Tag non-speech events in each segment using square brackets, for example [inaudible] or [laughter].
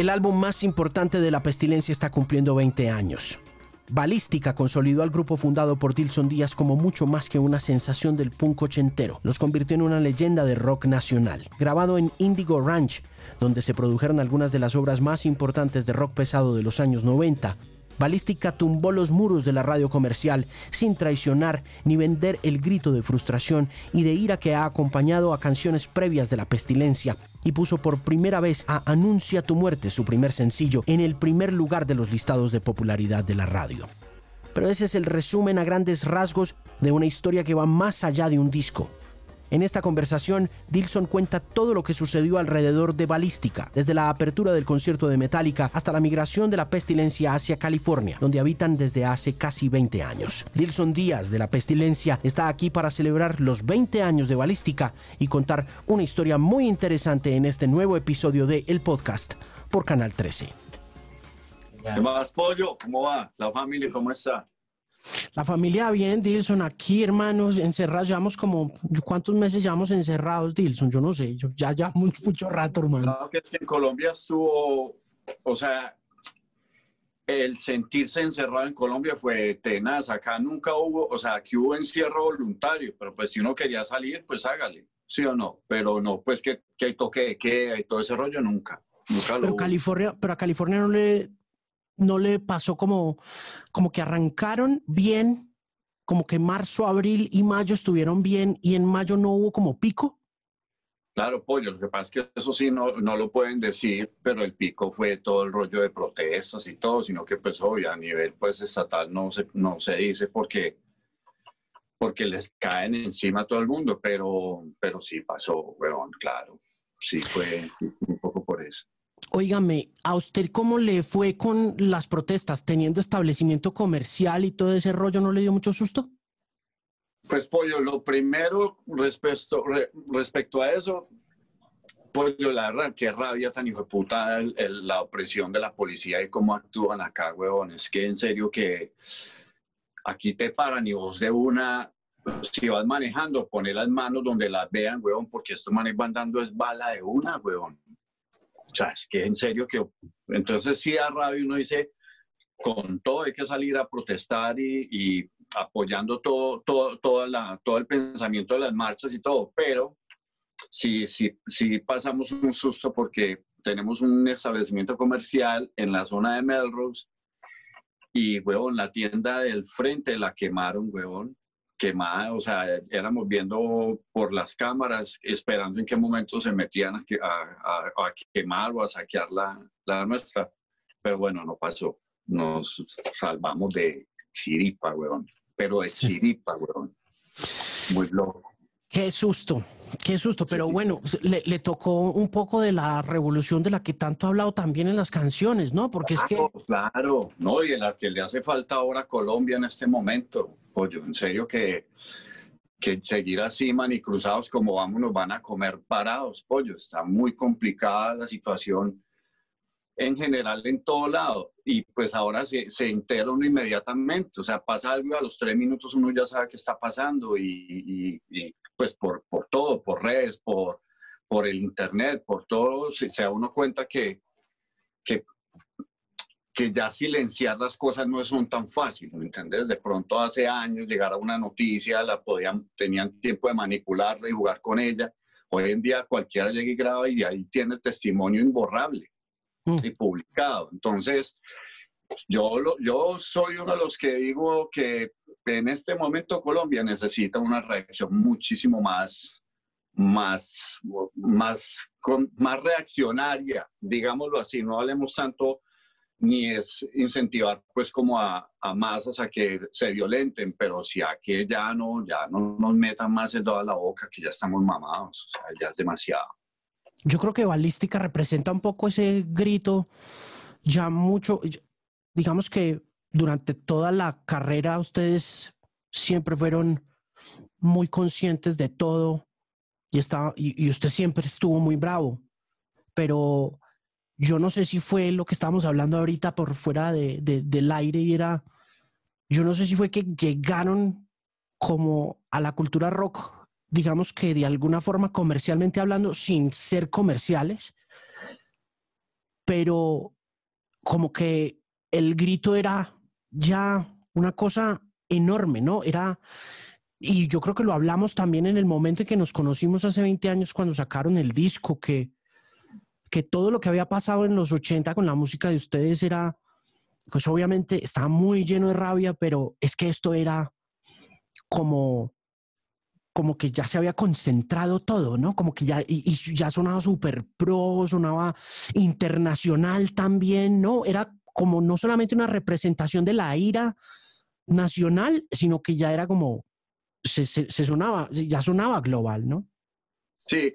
El álbum más importante de La Pestilencia está cumpliendo 20 años. Balística consolidó al grupo fundado por Dilson Díaz como mucho más que una sensación del punk ochentero. Los convirtió en una leyenda de rock nacional. Grabado en Indigo Ranch, donde se produjeron algunas de las obras más importantes de rock pesado de los años 90, Balística tumbó los muros de la radio comercial sin traicionar ni vender el grito de frustración y de ira que ha acompañado a canciones previas de la pestilencia y puso por primera vez a Anuncia tu muerte, su primer sencillo, en el primer lugar de los listados de popularidad de la radio. Pero ese es el resumen a grandes rasgos de una historia que va más allá de un disco. En esta conversación, Dilson cuenta todo lo que sucedió alrededor de Balística, desde la apertura del concierto de Metallica hasta la migración de la pestilencia hacia California, donde habitan desde hace casi 20 años. Dilson Díaz de la pestilencia está aquí para celebrar los 20 años de Balística y contar una historia muy interesante en este nuevo episodio de El Podcast por Canal 13. ¿Qué más, Pollo? ¿Cómo va? ¿La familia cómo está? La familia bien, Dilson, aquí hermanos, encerrados, llevamos como, ¿cuántos meses llevamos encerrados, Dilson? Yo no sé, yo, ya ya [laughs] mucho rato, hermano. Claro que es que en Colombia estuvo, o sea, el sentirse encerrado en Colombia fue tenaz, acá nunca hubo, o sea, aquí hubo encierro voluntario, pero pues si uno quería salir, pues hágale, sí o no, pero no, pues que, que toque de queda y todo ese rollo, nunca. Nunca pero California, pero a California no le no le pasó como, como que arrancaron bien, como que marzo, abril y mayo estuvieron bien y en mayo no hubo como pico? Claro, pollo, lo que pasa es que eso sí no, no lo pueden decir, pero el pico fue todo el rollo de protestas y todo, sino que pues obvio a nivel pues estatal no se, no se dice porque, porque les caen encima a todo el mundo, pero, pero sí pasó, weón, claro, sí fue un poco por eso. Óigame, ¿a usted cómo le fue con las protestas? Teniendo establecimiento comercial y todo ese rollo, ¿no le dio mucho susto? Pues, Pollo, lo primero respecto, respecto a eso, Pollo, la verdad, qué rabia tan hijo de puta la opresión de la policía y cómo actúan acá, huevón. Es que en serio que aquí te paran y vos de una, si vas manejando, pone las manos donde las vean, huevón, porque estos manes van dando es bala de una, huevón. O sea, es que en serio que... Entonces sí a rabia uno dice, con todo hay que salir a protestar y, apoyando todo, todo, toda la, todo el pensamiento de las marchas y todo, pero sí, sí, sí pasamos un susto porque tenemos un establecimiento comercial en la zona de Melrose y, huevón, la tienda del frente la quemaron, huevón quemada, o sea, éramos viendo por las cámaras, esperando en qué momento se metían a, a, quemar o a saquear la, la, nuestra. Pero bueno, no pasó. Nos salvamos de chiripa, weón. Pero de chiripa, weón. Muy loco. Qué susto, qué susto, pero bueno, le, le, tocó un poco de la revolución de la que tanto ha hablado también en las canciones, ¿no? Porque es que... Claro, no, y en la que le hace falta ahora a Colombia en este momento, pollo, en serio que, que seguir así cruzados como vamos nos van a comer parados, pollo, está muy complicada la situación en general en todo lado. Y pues ahora se, se entera uno inmediatamente, o sea, pasa algo a los tres minutos uno ya sabe qué está pasando y, y, pues por, por, todo, por redes, por, por el internet, por todo, se, se da uno cuenta que, que, que ya silenciar las cosas no son tan fácil, ¿me entiendes? De pronto hace años llegar a una noticia, la podían, tenían tiempo de manipularla y jugar con ella. Hoy en día cualquiera llega y graba y ahí tiene el testimonio imborrable. Mm. y publicado. Entonces, yo, yo soy uno de los que digo que en este momento Colombia necesita una reacción muchísimo más, más, más, más reaccionaria, digámoslo así, no hablemos tanto ni es incentivar pues como a, a, masas a que se violenten, pero si a que ya no, ya no nos metan más en toda la boca, que ya estamos mamados, o sea, ya es demasiado. Yo creo que balística representa un poco ese grito, ya mucho, digamos que durante toda la carrera ustedes siempre fueron muy conscientes de todo y, estaba, y, usted siempre estuvo muy bravo, pero yo no sé si fue lo que estábamos hablando ahorita por fuera de, del aire y era, yo no sé si fue que llegaron como a la cultura rock digamos que de alguna forma comercialmente hablando, sin ser comerciales, pero como que el grito era ya una cosa enorme, ¿no? Era, y yo creo que lo hablamos también en el momento en que nos conocimos hace 20 años cuando sacaron el disco, que, que todo lo que había pasado en los 80 con la música de ustedes era, pues obviamente estaba muy lleno de rabia, pero es que esto era como como que ya se había concentrado todo, ¿no? Como que ya, y, ya sonaba súper pro, sonaba internacional también, ¿no? Era como no solamente una representación de la ira nacional, sino que ya era como, se, sonaba, ya sonaba global, ¿no? Sí,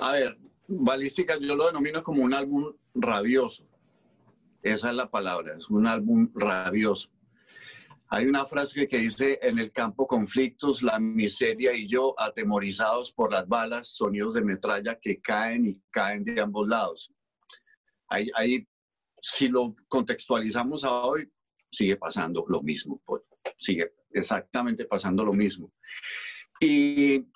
a ver, Balística yo lo denomino como un álbum rabioso. Esa es la palabra, es un álbum rabioso. Hay una frase que dice, en el campo conflictos, la miseria y yo atemorizados por las balas, sonidos de metralla que caen y caen de ambos lados. Ahí, ahí si lo contextualizamos a hoy, sigue pasando lo mismo, pues, sigue exactamente pasando lo mismo. Y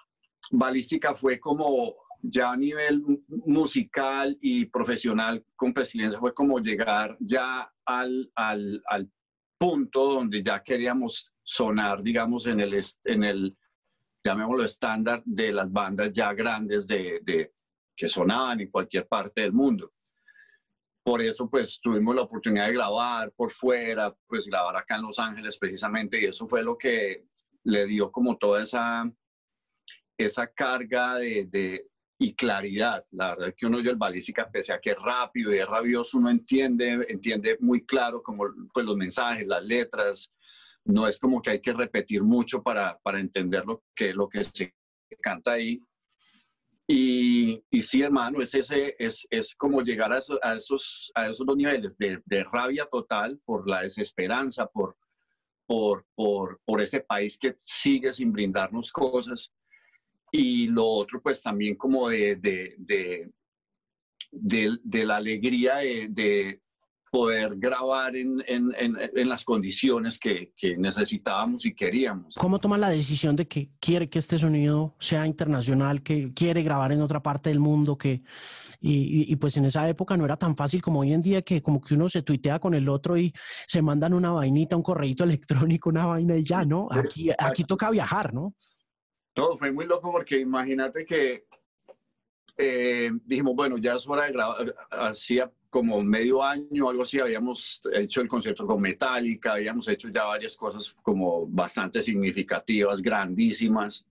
Balística fue como ya a nivel musical y profesional con Pestiliencia, fue como llegar ya al, al, al punto donde ya queríamos sonar, digamos, en el, en el llamémoslo estándar de las bandas ya grandes de, de, que sonaban en cualquier parte del mundo por eso pues tuvimos la oportunidad de grabar por fuera, pues grabar acá en Los Ángeles precisamente y eso fue lo que le dio como toda esa, esa carga de, de y claridad. La verdad es que uno oye el balística, pese a que es rápido y es rabioso, uno entiende, entiende muy claro como pues, los mensajes, las letras. No es como que hay que repetir mucho para, para entender lo que, lo que se canta ahí. Y, y sí, hermano, es, ese, es, es como llegar a, a, esos, a esos dos niveles de, de, rabia total por la desesperanza, por, por, por, por ese país que sigue sin brindarnos cosas. Y lo otro, pues también como de, de, de, de la alegría de, poder grabar en, en, en, las condiciones que, que, necesitábamos y queríamos. ¿Cómo toma la decisión de que quiere que este sonido sea internacional, que quiere grabar en otra parte del mundo? Que, y, y, pues en esa época no era tan fácil como hoy en día que como que uno se tuitea con el otro y se mandan una vainita, un correíto [laughs] electrónico, una vaina y ya, ¿no? Aquí, aquí toca viajar, ¿no? No, fue muy loco porque imagínate que eh, dijimos, bueno, ya es hora de grabar, hacía como medio año, algo así, habíamos hecho el concierto con Metallica, habíamos hecho ya varias cosas como bastante significativas, grandísimas.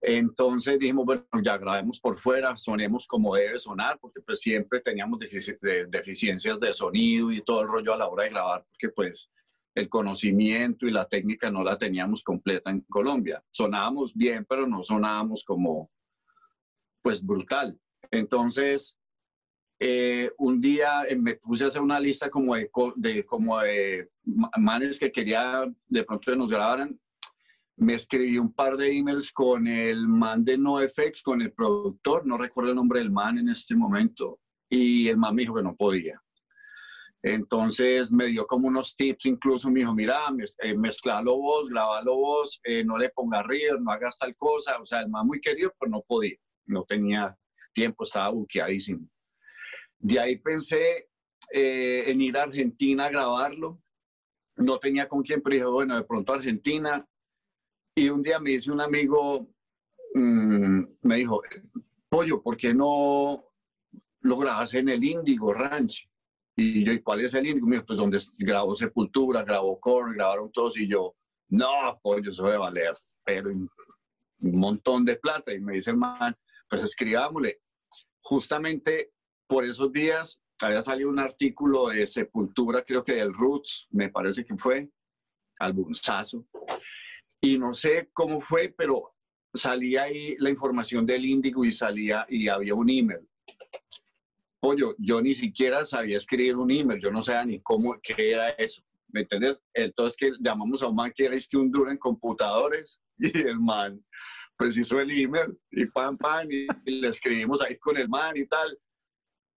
Entonces dijimos, bueno, ya grabemos por fuera, sonemos como debe sonar, porque pues siempre teníamos deficiencias de sonido y todo el rollo a la hora de grabar, porque pues el conocimiento y la técnica no la teníamos completa en Colombia. Sonábamos bien, pero no sonábamos como, pues brutal. Entonces, eh, un día eh, me puse a hacer una lista como de, como de manes que quería de pronto que nos grabaran. Me escribí un par de emails con el man de NoFX, con el productor, no recuerdo el nombre del man en este momento, y el man me dijo que no podía. Entonces me dio como unos tips, incluso me dijo, mira, eh, mezclalo vos, grabalo vos, no le ponga ríos, no hagas tal cosa. O sea, el man muy querido, pero no podía, no tenía tiempo, estaba buqueadísimo. De ahí pensé eh, en ir a Argentina a grabarlo. No tenía con quién, pero dije, bueno, de pronto Argentina. Y un día me dice un amigo, mm, me dijo, Pollo, ¿por qué no lo grabas en el Índigo Ranch? Y yo, ¿y cuál es el Índigo? Me dijo, pues donde grabó Sepultura, grabó Korn, grabaron todos. Y yo, no, Pollo, eso debe valer, pero un montón de plata. Y me dice el man, pues escribámosle. Justamente por esos días había salido un artículo de Sepultura, creo que del Roots, me parece que fue, albunzazo. Y no sé cómo fue, pero salía ahí la información del Índigo y salía y había un email. Pollo, yo ni siquiera sabía escribir un email, yo no sabía ni cómo, qué era eso. ¿Me entiendes? Entonces que llamamos a un man que era que un duro en computadores [laughs] y el man pues hizo el email y pam, pam, y le escribimos ahí con el man y tal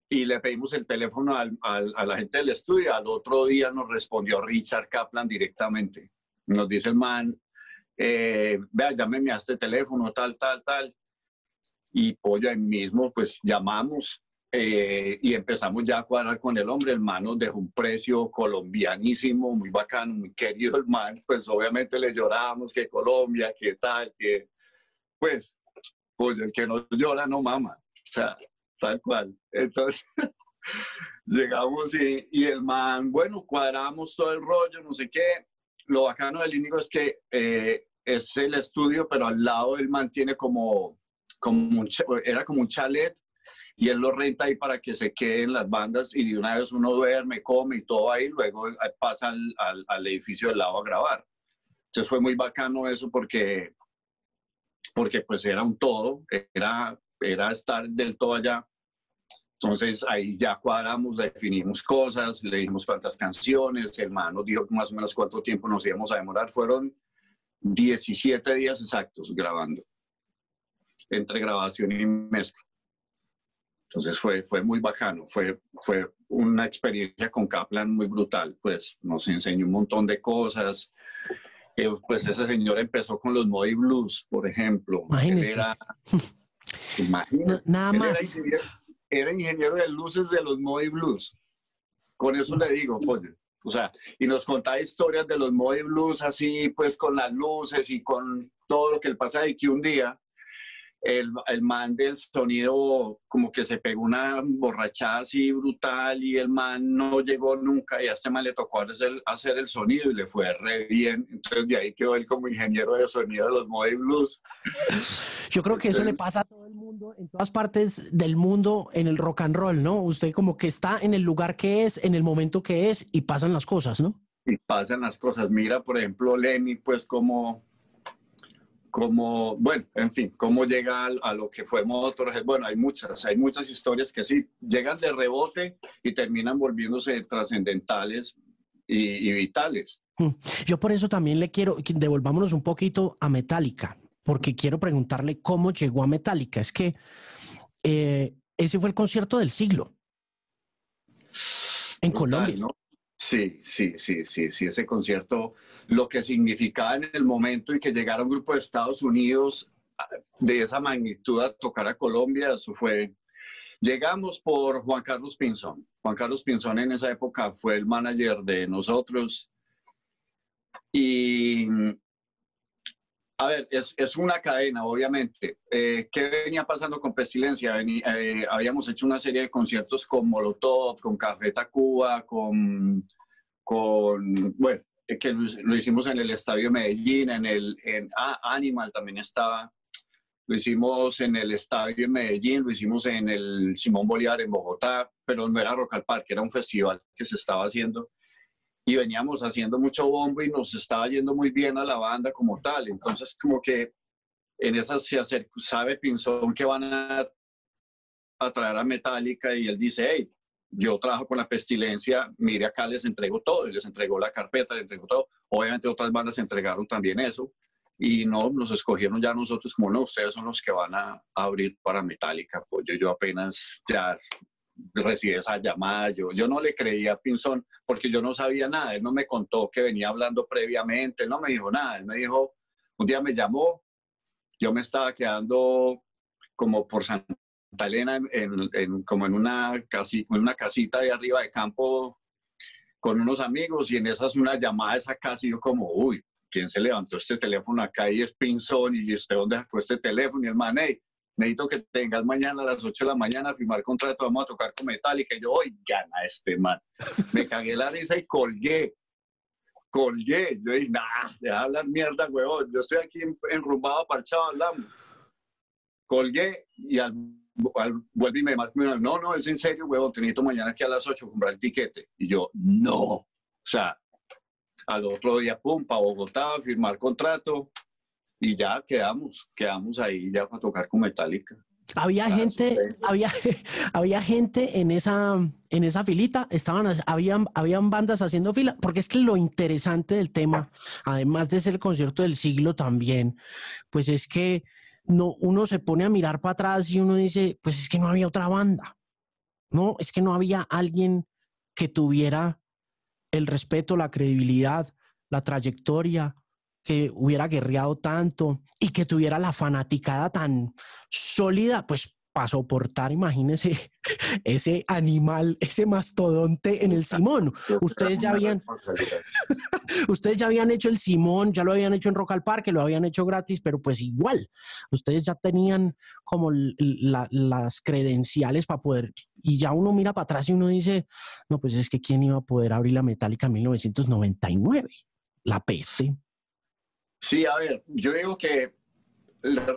y le pedimos el teléfono al, a la gente del estudio. Al otro día nos respondió Richard Kaplan directamente. Nos dice el man, eh, vea, llámeme a este teléfono, tal, tal, tal. Y pues ahí mismo, pues llamamos eh, y empezamos ya a cuadrar con el hombre. El man nos dejó un precio colombianísimo, muy bacano, muy querido el man. Pues obviamente le llorábamos que Colombia, que tal, que pues, pues el que no llora no mama. O sea, tal cual. Entonces, [laughs] llegamos y, y, el man, bueno, cuadramos todo el rollo, no sé qué. Lo bacano del Índigo es que eh, es el estudio, pero al lado él mantiene como, como un, era como un chalet y él lo renta ahí para que se queden las bandas y de una vez uno duerme, come y todo ahí, luego pasa al, al, edificio del lado a grabar. Entonces fue muy bacano eso porque, porque pues era un todo, era, era estar del todo allá. Entonces ahí ya cuadramos, definimos cosas, le dijimos cuántas canciones, el man nos dijo más o menos cuánto tiempo nos íbamos a demorar. Fueron 17 días exactos grabando, entre grabación y mezcla. Entonces fue, fue muy bacano, fue, fue una experiencia con Kaplan muy brutal, pues nos enseñó un montón de cosas. Eh, pues ese señor empezó con los Moody Blues, por ejemplo. Imagínese. [laughs] Nada más. Era ingeniero, de luces de los Moody Blues. Con eso le digo, pues, o sea, y nos contaba historias de los Moody Blues así, pues con las luces y con todo lo que le pasa y que un día el, el, man del sonido como que se pegó una borrachada así brutal y el man no llegó nunca y a este man le tocó hacer, hacer el sonido y le fue re bien. Entonces de ahí quedó él como ingeniero de sonido de los Moody Blues. Yo creo que eso le pasa a todo el mundo, en todas partes del mundo, en el rock and roll, ¿no? Usted como que está en el lugar que es, en el momento que es y pasan las cosas, ¿no? Y pasan las cosas. Mira, por ejemplo, Lenny, pues como cómo, bueno, en fin, cómo llega a, lo que fue Motorhead. Bueno, hay muchas, hay muchas historias que sí, llegan de rebote y terminan volviéndose trascendentales y, vitales. Hmm. Yo por eso también le quiero, devolvámonos un poquito a Metallica, porque quiero preguntarle cómo llegó a Metallica. Es que eh, ese fue el concierto del siglo en Colombia. ¿no? Sí, sí, sí, sí, sí, ese concierto, lo que significaba en el momento y que llegara un grupo de Estados Unidos ah, de esa magnitud a tocar a Colombia, eso fue... Llegamos por Juan Carlos Pinzón. Juan Carlos Pinzón en esa época fue el manager de nosotros y a ver, es, es, una cadena, obviamente. Eh, ¿Qué venía pasando con Pestilencia? Eh, habíamos hecho una serie de conciertos con Molotov, con Café Tacuba, con, con bueno, eh, que lo, hicimos en el Estadio Medellín, en el en, ah, Animal también estaba. Lo hicimos en el Estadio en Medellín, lo hicimos en el Simón Bolívar en Bogotá, pero no era Rock al Parque, era un festival que se estaba haciendo y veníamos haciendo mucho bombo y nos estaba yendo muy bien a la banda como tal. Entonces, como que en esas se acerca, sabe Pinzón que van a, a traer a Metallica y él dice, hey, yo trabajo con la pestilencia, mire acá les entrego todo, y les entregó la carpeta, les entregó todo. Obviamente otras bandas entregaron también eso y no, nos escogieron ya nosotros como no, ustedes son los que van a, abrir para Metallica. Pues yo, yo apenas ya recibí esa llamada. Yo, yo no le creía a Pinzón porque yo no sabía nada. Él no me contó que venía hablando previamente, él no me dijo nada. Él me dijo, un día me llamó, yo me estaba quedando como por Santa Elena, en, como en una, casi, en una casita de arriba de campo con unos amigos y en esas una llamada esa casa y yo como, uy, ¿quién se levantó este teléfono acá y es Pinzón y usted dónde sacó este teléfono? Y el man, necesito que tengas mañana a las 8 de la mañana a firmar contrato, vamos a tocar con Metallica. Y yo, hoy gana este man. Me cagué la risa y colgué. Colgué. Yo dije, nah, deja hablar mierda, huevón. Yo estoy aquí enrumbado, parchado, hablamos. Colgué y al, vuelve y me marca, no, no, es en serio, huevón, te necesito mañana aquí a las 8 comprar el tiquete. Y yo, no. O sea, al otro día, pum, para Bogotá, firmar contrato, y ya quedamos, quedamos ahí ya para tocar con Metallica. Había gente, había, [laughs] había gente en esa, en esa filita, estaban, habían, habían bandas haciendo fila, porque es que lo interesante del tema, además de ser el concierto del siglo también, pues es que no, uno se pone a mirar para atrás y uno dice, pues es que no había otra banda. No, es que no había alguien que tuviera el respeto, la credibilidad, la trayectoria, que hubiera guerreado tanto y que tuviera la fanaticada tan sólida, pues para soportar, imagínese, [laughs] ese animal, ese mastodonte en el Simón. Ustedes ya habían, [laughs] ustedes ya habían hecho el Simón, ya lo habían hecho en Rock al Parque, lo habían hecho gratis, pero pues igual, ustedes ya tenían como las credenciales para poder, y ya uno mira para atrás y uno dice, no, pues es que quién iba a poder abrir la metálica en 1999, la peste. Sí, a ver, yo digo que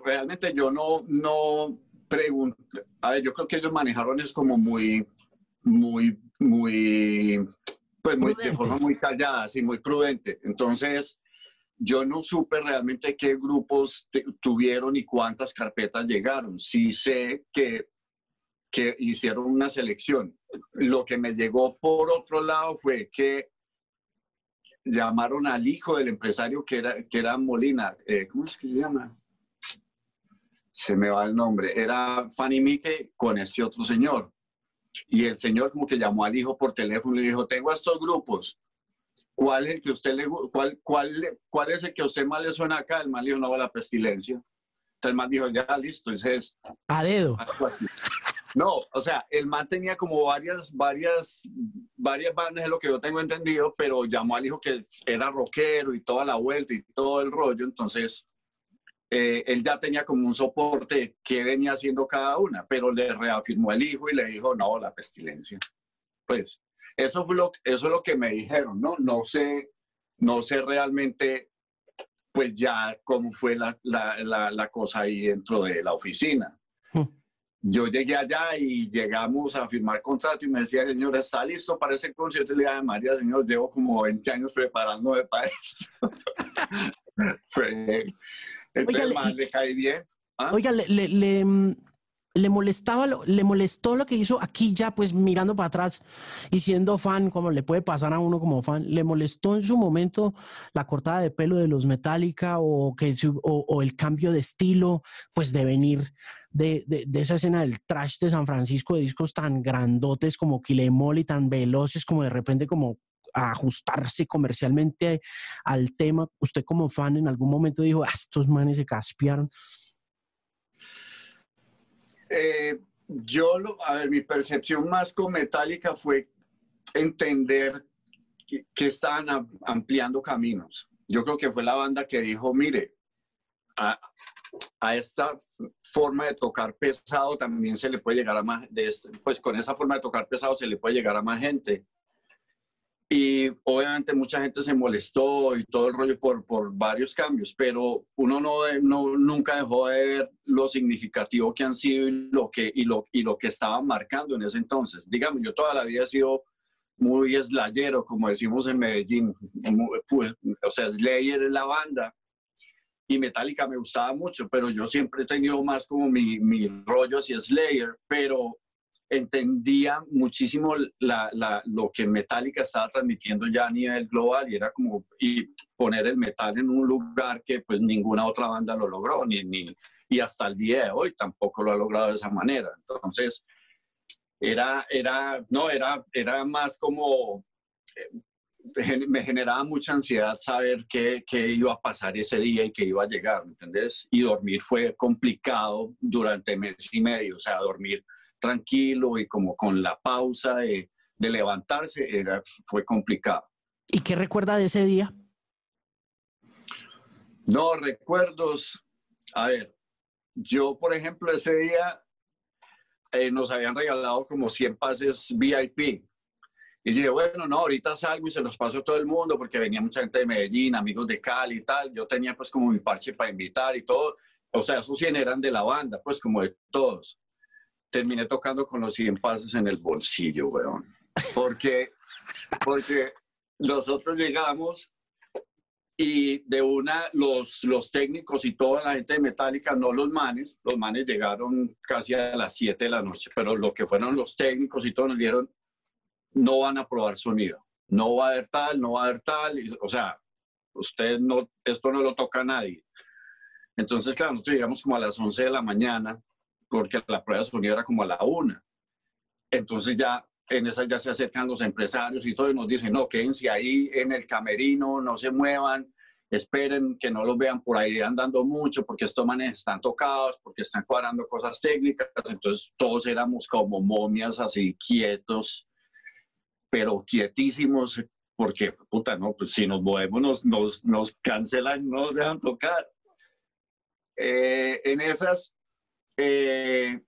realmente yo no, no pregunto, a ver, yo creo que ellos manejaron eso como muy, muy, muy, pues muy, de forma muy callada, así, muy prudente. Entonces, yo no supe realmente qué grupos tuvieron y cuántas carpetas llegaron. Sí sé que, que hicieron una selección. Lo que me llegó por otro lado fue que llamaron al hijo del empresario que era, que era Molina. Eh, ¿Cómo es que se llama? Se me va el nombre. Era Fanny Mickey con ese otro señor. Y el señor como que llamó al hijo por teléfono y le dijo, tengo estos grupos. ¿Cuál es el que usted le cuál, cuál, cuál es el que a usted más le suena acá? El mal dijo, no, la pestilencia. Entonces el man dijo, ya listo, entonces... A dedo. No, o sea, el man tenía como varias, varias, varias bandas, es lo que yo tengo entendido, pero llamó al hijo que era rockero y toda la vuelta y todo el rollo, entonces eh, él ya tenía como un soporte que venía haciendo cada una, pero le reafirmó el hijo y le dijo, no, la pestilencia. Pues eso, fue lo, eso es lo que me dijeron, ¿no? No sé, no sé realmente, pues ya cómo fue la, la, la cosa ahí dentro de la oficina yo llegué allá y llegamos a firmar contrato y me decía, señor, ¿está listo para ese concierto? Y le dije, María, señor, llevo como 20 años preparándome para [laughs] esto. entonces, más le cae bien. ¿Ah? Oiga, le, le, mm, le molestaba, le molestó lo que hizo aquí ya, pues mirando para atrás y siendo fan, como le puede pasar a uno como fan, le molestó en su momento la cortada de pelo de los Metallica o, que, o, el cambio de estilo, pues de venir de, de, esa escena del trash de San Francisco, de discos tan grandotes como Kilemol y tan veloces como de repente como ajustarse comercialmente al tema. Usted como fan en algún momento dijo, ah, estos manes se caspiaron. Eh, yo, a ver, mi percepción más con Metallica fue entender que, estaban ampliando caminos. Yo creo que fue la banda que dijo, mire, a, esta forma de tocar pesado también se le puede llegar a más, este, pues con esa forma de tocar pesado se le puede llegar a más gente. Y obviamente mucha gente se molestó y todo el rollo por, por varios cambios, pero uno no, no, nunca dejó de ver lo significativo que han sido y lo que, y lo, y lo que estaban marcando en ese entonces. Digamos, yo toda la vida he sido muy slayero, como decimos en Medellín, pues, o sea, Slayer es la banda y Metallica me gustaba mucho, pero yo siempre he tenido más como mi, mi rollo hacia Slayer, pero entendía muchísimo lo que Metallica estaba transmitiendo ya a nivel global y era como y poner el metal en un lugar que pues ninguna otra banda lo logró, ni, ni, y hasta el día de hoy tampoco lo ha logrado de esa manera. Entonces, era, era, no, era, era más como, me generaba mucha ansiedad saber qué, qué, iba a pasar ese día y qué iba a llegar, ¿me entendés? Y dormir fue complicado durante mes y medio, o sea, dormir tranquilo y como con la pausa de, levantarse, era, fue complicado. ¿Y qué recuerda de ese día? No, recuerdos. A ver, yo, por ejemplo, ese día eh, nos habían regalado como 100 pases VIP. Y dije, bueno, no, ahorita salgo y se los paso a todo el mundo porque venía mucha gente de Medellín, amigos de Cali y tal. Yo tenía pues como mi parche para invitar y todo. O sea, esos 100 eran de la banda, pues como de todos terminé tocando con los 100 pases en el bolsillo, weón. Porque, porque nosotros llegamos y de una, los, los técnicos y toda la gente de Metallica, no los manes, los manes llegaron casi a las 7 de la noche, pero lo que fueron los técnicos y todos nos dijeron, no van a probar sonido, no va a haber tal, no va a haber tal, o sea, usted no, esto no lo toca nadie. Entonces, claro, nosotros llegamos como a las 11 de la mañana porque la prueba de sonido era como a la una. Entonces ya en esa ya se acercan los empresarios y todo y nos dicen, no, quédense ahí en el camerino, no se muevan, esperen que no los vean por ahí andando mucho, porque estos manes están tocados, porque están cuadrando cosas técnicas, entonces todos éramos como momias así quietos, pero quietísimos, porque, puta, no, pues si nos movemos nos, nos, nos cancelan, no nos dejan tocar. Eh, en esas, eh,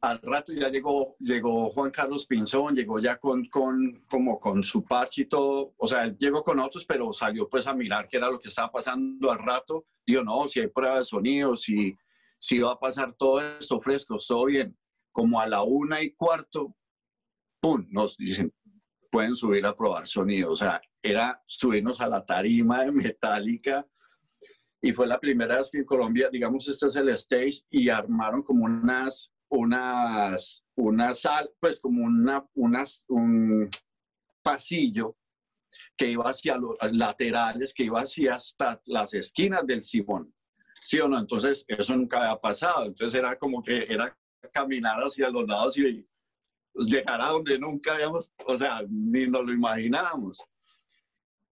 al rato ya llegó, llegó Juan Carlos Pinzón, llegó ya con, con, como con su parche y todo, o sea, él llegó con otros, pero salió pues a mirar qué era lo que estaba pasando al rato. Dijo, no, si hay prueba de sonido, si, si va a pasar todo esto fresco, todo bien. Como a la una y cuarto, ¡pum! Nos dicen, pueden subir a probar sonido. O sea, era subirnos a la tarima de Metallica y fue la primera vez que en Colombia, digamos, este es el stage y armaron como unas unas, una sal, pues como una, unas, un pasillo que iba hacia los laterales, que iba hacia hasta las esquinas del Simón. ¿Sí o no? Entonces, eso nunca había pasado. Entonces, era como que era caminar hacia los lados y llegar a donde nunca habíamos, o sea, ni nos lo imaginábamos.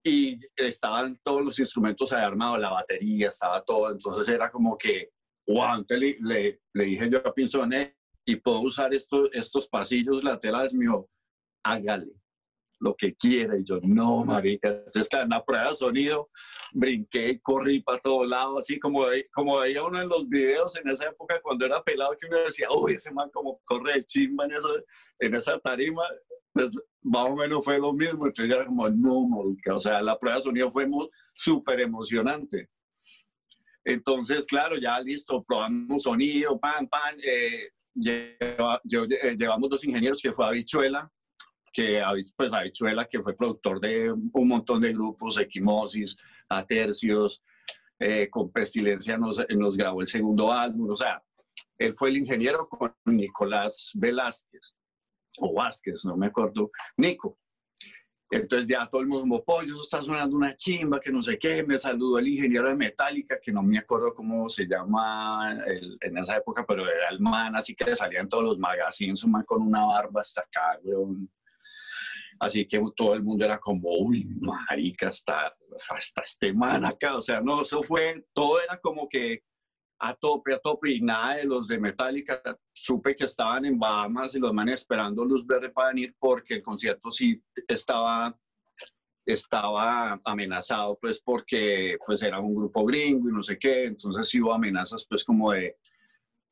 Y estaban todos los instrumentos armados, la batería, estaba todo. Entonces, era como que wow, le, le, le, dije yo a Pinzone, y puedo usar estos, estos pasillos laterales, me dijo, hágale lo que quiera. Y yo, no, marica. Entonces, en la prueba de sonido, brinqué, corrí para todos lados, así como, como veía uno en los videos en esa época cuando era pelado, que uno decía, uy, ese man como corre de chimba en, eso, en esa tarima. Pues, más o menos fue lo mismo. Entonces, era como, no, marica. O sea, la prueba de sonido fue súper emocionante. Entonces, claro, ya listo, probamos sonido, pan, pan. Eh, eh, llevamos dos ingenieros que fue Habichuela, que pues Habichuela, que fue productor de un montón de grupos, Equimosis, Atercios, eh, con Pestilencia nos, nos grabó el segundo álbum, o sea, él fue el ingeniero con Nicolás Velázquez, o Vázquez, no me acuerdo, Nico. Entonces ya todo el mundo pollo, está sonando una chimba, que no sé qué. Me saludó el ingeniero de Metallica, que no me acuerdo cómo se llama en esa época, pero era el man, así que le salían todos los magazines, un man con una barba hasta acá, weón. Así que todo el mundo era como, uy, marica, hasta, hasta este man acá. O sea, no, eso fue, todo era como que a tope, a tope, y nada de los de Metallica. Supe que estaban en Bahamas y los manes esperando luz verde para venir porque el concierto sí estaba, estaba amenazado, pues porque pues era un grupo gringo y no sé qué, entonces sí hubo amenazas pues como de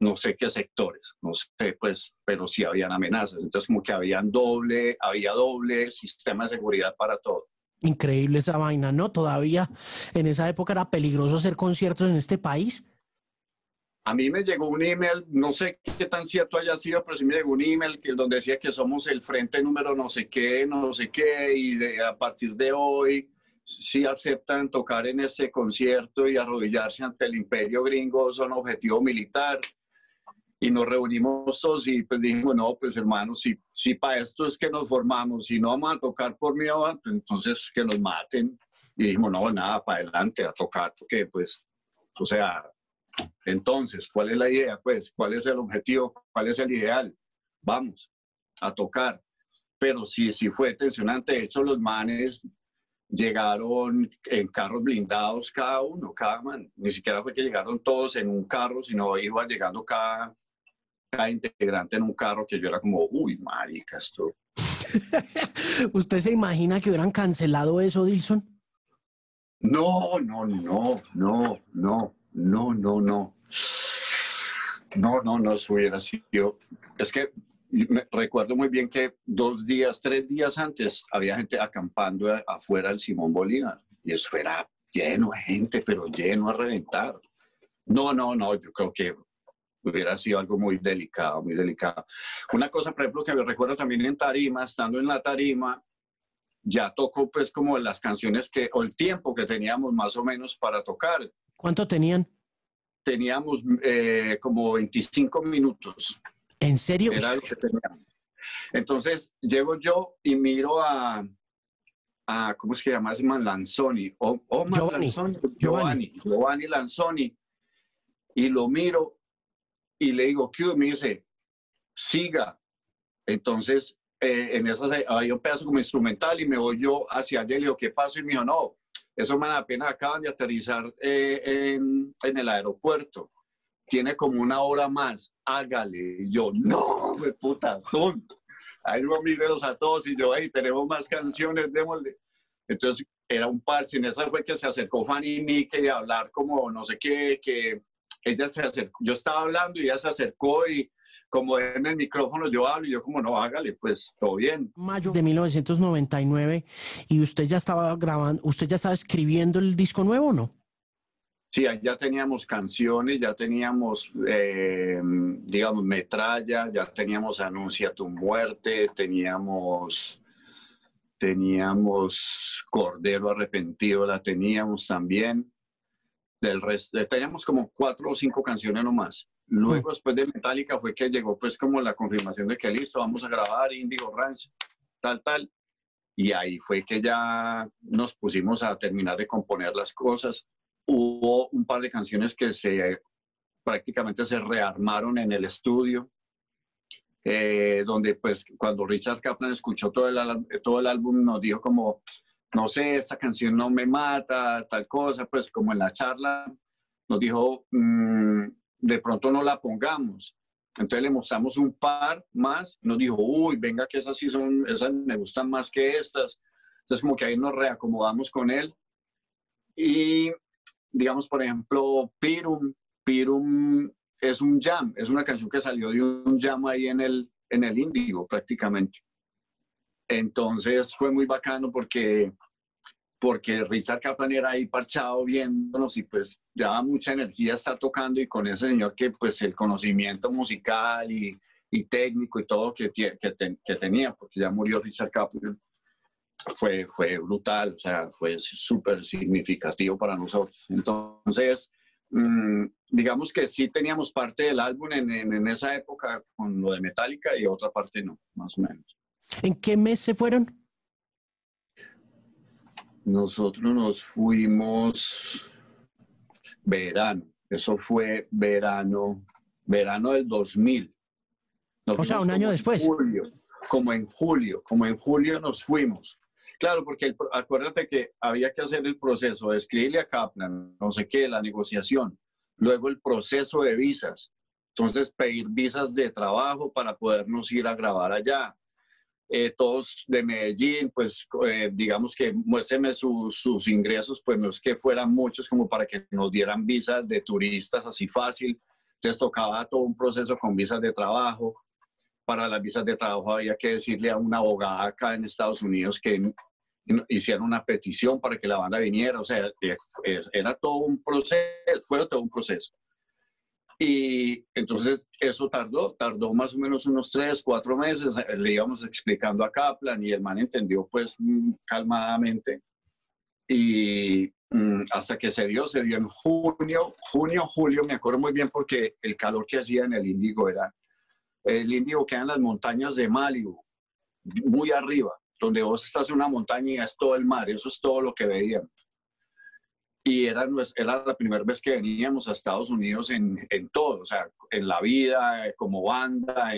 no sé qué sectores, no sé, pues, pero sí habían amenazas. Entonces como que habían doble, había doble sistema de seguridad para todo. Increíble esa vaina, ¿no? Todavía en esa época era peligroso hacer conciertos en este país. A mí me llegó un email, no sé qué tan cierto haya sido, pero sí me llegó un email que, donde decía que somos el frente número no sé qué, no sé qué, y a partir de hoy si aceptan tocar en este concierto y arrodillarse ante el imperio gringo, son objetivo militar. Y nos reunimos todos y pues dijimos, no, pues hermanos, si, si para esto es que nos formamos, si no vamos a tocar por mi abajo, entonces que nos maten. Y dijimos, no, nada, para adelante, a tocar, porque pues, o sea, entonces, ¿cuál es la idea? Pues, ¿cuál es el objetivo? ¿Cuál es el ideal? Vamos a tocar. Pero sí, sí fue tensionante. De hecho, los manes llegaron en carros blindados cada uno, cada man. Ni siquiera fue que llegaron todos en un carro, sino iba llegando cada, cada integrante en un carro que yo era como, uy, marica, esto. [laughs] ¿Usted se imagina que hubieran cancelado eso, Dilson? No, no, no, no, no. No, no, no. No, no, no, eso hubiera sido. Es que me recuerdo muy bien que dos días, tres días antes había gente acampando afuera del Simón Bolívar y eso era lleno de gente, pero lleno a reventar. No, no, no, yo creo que hubiera sido algo muy delicado, muy delicado. Una cosa, por ejemplo, que me recuerdo también en Tarima, estando en la Tarima, ya tocó pues como las canciones que, o el tiempo que teníamos más o menos para tocar. ¿Cuánto tenían? Teníamos eh, como 25 minutos. ¿En serio? Era lo que teníamos. Entonces llego yo y miro a, a ¿cómo se llama ese man? Lanzoni. Giovanni. Lanzoni. Giovanni. Giovanni Lanzoni. Y lo miro y le digo, ¿qué? Me dice, siga. Entonces, eh, en esas hay un pedazo como instrumental y me voy yo hacia allá y le digo, ¿qué pasó? Y me dijo, no, Eso man, apenas acaban de aterrizar eh, en, en, el aeropuerto. Tiene como una hora más, hágale. Y yo, no, de puta, tonto. Ahí lo mírelos a todos y yo, hey, tenemos más canciones, démosle. Entonces era un parche. En esa fue que se acercó Fanny y mí a hablar como no sé qué, que ella se acercó. Yo estaba hablando y ella se acercó y como en el micrófono yo hablo y yo como no, hágale, pues todo bien. Mayo de 1999 y usted ya estaba grabando, usted ya estaba escribiendo el disco nuevo o no? Sí, ya teníamos canciones, ya teníamos, eh, digamos, metralla, ya teníamos Anuncia tu muerte, teníamos, teníamos Cordero arrepentido, la teníamos también. Del resto, teníamos como cuatro o cinco canciones nomás. Luego, después de Metallica, fue que llegó pues como la confirmación de que listo, vamos a grabar Indigo Ranch, tal, tal. Y ahí fue que ya nos pusimos a terminar de componer las cosas. Hubo un par de canciones que se prácticamente se rearmaron en el estudio, eh, donde pues cuando Richard Kaplan escuchó todo el, todo el álbum nos dijo como, no sé, esta canción no me mata, tal cosa, pues como en la charla nos dijo, mmm, de pronto no la pongamos. Entonces le mostramos un par más, nos dijo, uy, venga que esas sí son, esas me gustan más que estas. Entonces como que ahí nos reacomodamos con él. Y digamos, por ejemplo, Pirum, Pirum es un jam, es una canción que salió de un jam ahí en el, en el Índigo prácticamente. Entonces fue muy bacano porque porque Richard Kaplan era ahí parchado viéndonos y pues daba mucha energía estar tocando y con ese señor que pues el conocimiento musical y, y técnico y todo que, que, tenía, porque ya murió Richard Kaplan, fue, fue brutal, o sea, fue súper significativo para nosotros. Entonces, mmm, digamos que sí teníamos parte del álbum en, en, en esa época con lo de Metallica y otra parte no, más o menos. ¿En qué mes se fueron? Nosotros nos fuimos verano, eso fue verano, verano del 2000. o sea, un año después. Julio, como en julio, como en julio nos fuimos. Claro, porque acuérdate que había que hacer el proceso de escribirle a Kaplan, no sé qué, la negociación, luego el proceso de visas. Entonces, pedir visas de trabajo para podernos ir a grabar allá. Eh, todos de Medellín, pues eh, digamos que muéstreme sus ingresos, pues no es que fueran muchos como para que nos dieran visas de turistas así fácil. Entonces tocaba todo un proceso con visas de trabajo. Para las visas de trabajo había que decirle a una abogada acá en Estados Unidos que hicieran una petición para que la banda viniera. O sea, eh, era todo un proceso, fue todo un proceso. Y entonces eso tardó, tardó más o menos unos tres, cuatro meses. Le íbamos explicando a Kaplan y el man entendió pues mm, calmadamente. Y mm, hasta que se dio, se dio en junio, junio, julio, me acuerdo muy bien porque el calor que hacía en el Índigo era, el Índigo queda en las montañas de Malibu, muy arriba, donde vos estás en una montaña y es todo el mar, eso es todo lo que veíamos y era, era la primera vez que veníamos a Estados Unidos en, en todo, o sea, en la vida, eh, como banda,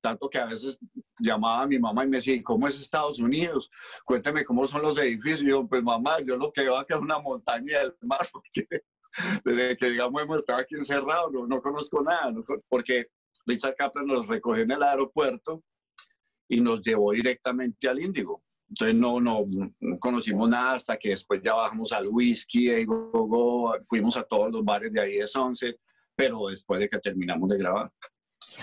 tanto que a veces llamaba a mi mamá y me decía, ¿cómo es Estados Unidos? Cuéntame cómo son los edificios. Y yo, pues mamá, yo lo que veo acá es una montaña del mar, [laughs] porque desde que, digamos, hemos estado aquí encerrados, no, no conozco nada, porque Richard Kaplan nos recogió en el aeropuerto y nos llevó directamente al Índigo. Entonces no, no, conocimos nada hasta que después ya bajamos al whisky, y fuimos a todos los bares de ahí de Sunset, pero después de que terminamos de grabar.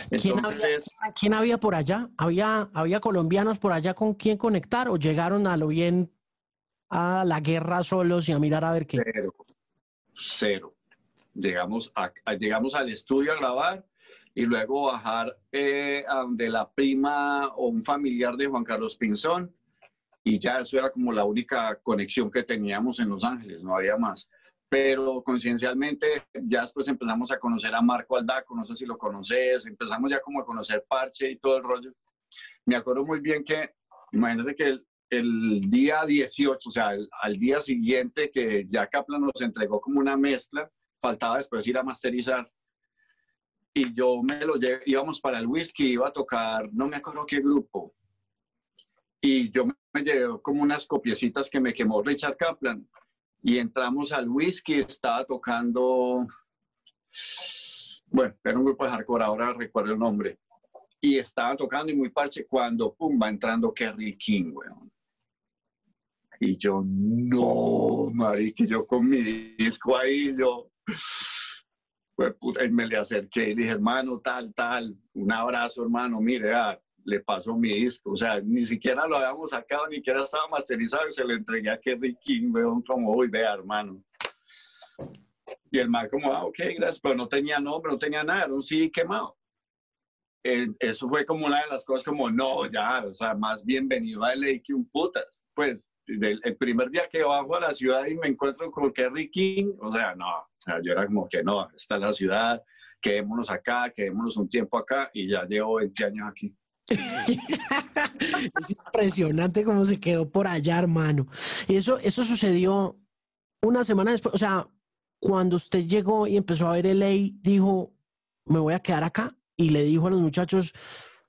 Entonces, ¿Quién, había, por allá? ¿Había, ¿Había colombianos por allá con quién conectar o llegaron a lo bien a la guerra solos y a mirar a ver qué? Cero, cero. Llegamos, a, llegamos al estudio a grabar y luego bajar eh, a donde la prima o un familiar de Juan Carlos Pinzón y ya eso era como la única conexión que teníamos en Los Ángeles, no había más. Pero conciencialmente ya después empezamos a conocer a Marco Aldaco, no sé si lo conoces, empezamos ya como a conocer Parche y todo el rollo. Me acuerdo muy bien que, imagínate que el, día 18, o sea, al día siguiente que ya Kaplan nos entregó como una mezcla, faltaba después ir a masterizar. Y yo me lo llevé, íbamos para el whisky, iba a tocar, no me acuerdo qué grupo, y yo me llevé como unas copiecitas que me quemó Richard Kaplan. Y entramos al whisky, estaba tocando, bueno, era un grupo de hardcore, ahora recuerdo el nombre, y estaba tocando y muy parche cuando, pum, va entrando Kerry King, weón. Y yo, no, marica, yo con mi disco ahí, yo, pues, puta, y me le acerqué y dije, hermano, tal, tal, un abrazo, hermano, mire, ah, le pasó mi disco, o sea, ni siquiera lo habíamos sacado, ni siquiera estaba masterizado y se lo entregué a Kerry King, weón, como, uy, vea, hermano. Y el man como, ah, ok, gracias, pero no tenía nombre, no tenía nada, era un CD quemado. Eh, eso fue como una de las cosas como, no, ya, o sea, más bienvenido a LA que un putas. Pues el primer día que bajo a la ciudad y me encuentro con Kerry King, o sea, no, o sea, yo era como que no, está es la ciudad, quedémonos acá, quedémonos un tiempo acá y ya llevo 20 años aquí. [laughs] es impresionante cómo se quedó por allá, hermano. Y eso, eso sucedió una semana después. O sea, cuando usted llegó y empezó a ver el ley, dijo, me voy a quedar acá. Y le dijo a los muchachos,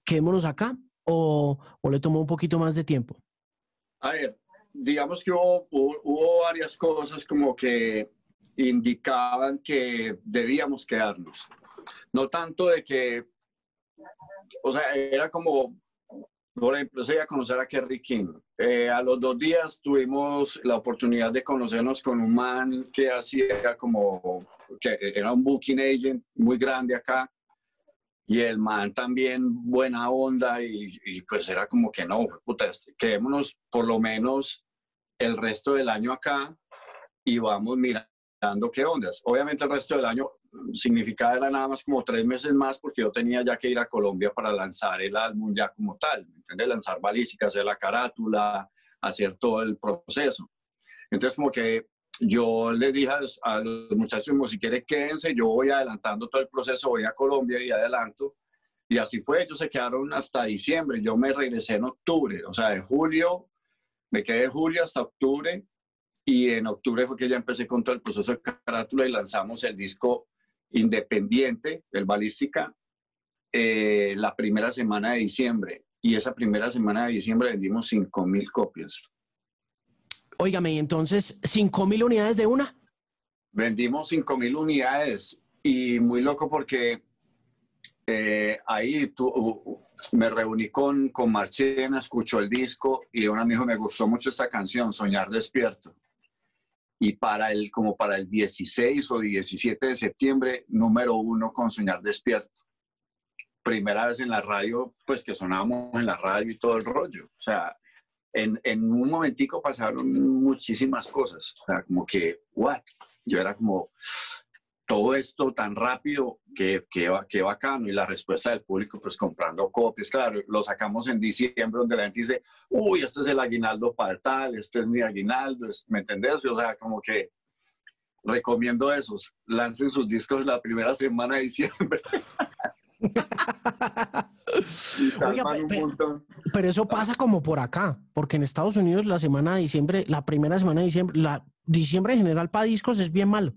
quedémonos acá. O, o le tomó un poquito más de tiempo. A ver, digamos que hubo, hubo varias cosas como que indicaban que debíamos quedarnos. No tanto de que o sea, era como, por iba a conocer a Kerry King. Eh, a los dos días tuvimos la oportunidad de conocernos con un man que hacía como, que era un booking agent muy grande acá. Y el man también buena onda y, y pues era como que no, puta, este, quedémonos por lo menos el resto del año acá y vamos mirando qué ondas. Obviamente el resto del año significaba era nada más como tres meses más porque yo tenía ya que ir a Colombia para lanzar el álbum ya como tal, ¿me? Lanzar balística, hacer la carátula, hacer todo el proceso. Entonces como que yo le dije a los, muchachos, como si quieren quédense, yo voy adelantando todo el proceso, voy a Colombia y adelanto. Y así fue, ellos se quedaron hasta diciembre, yo me regresé en octubre, o sea, de julio, me quedé de julio hasta octubre y en octubre fue que ya empecé con todo el proceso de carátula y lanzamos el disco independiente del Balística eh, la primera semana de diciembre. Y esa primera semana de diciembre vendimos 5 mil copias. Óigame, y entonces, ¿5 mil unidades de una? Vendimos 5 mil unidades y muy loco porque eh, ahí tu, me reuní con, con Marchena, escuchó el disco y un amigo me gustó mucho esta canción, Soñar Despierto y para el, como para el 16 o 17 de septiembre, número uno con Soñar Despierto. Primera vez en la radio, pues que sonábamos en la radio y todo el rollo. O sea, en, en un momentico pasaron muchísimas cosas. O sea, como que, what? Yo era como, todo esto tan rápido, que, que, bacano. Y la respuesta del público, pues comprando copias, claro, lo sacamos en diciembre, donde la gente dice, uy, este es el aguinaldo para tal, este es mi aguinaldo, ¿me entendés? O sea, como que recomiendo esos, lancen sus discos la primera semana de diciembre. [laughs] pero, eso pasa como por acá, porque en Estados Unidos la semana de diciembre, la primera semana de diciembre, la diciembre en general para discos es bien malo.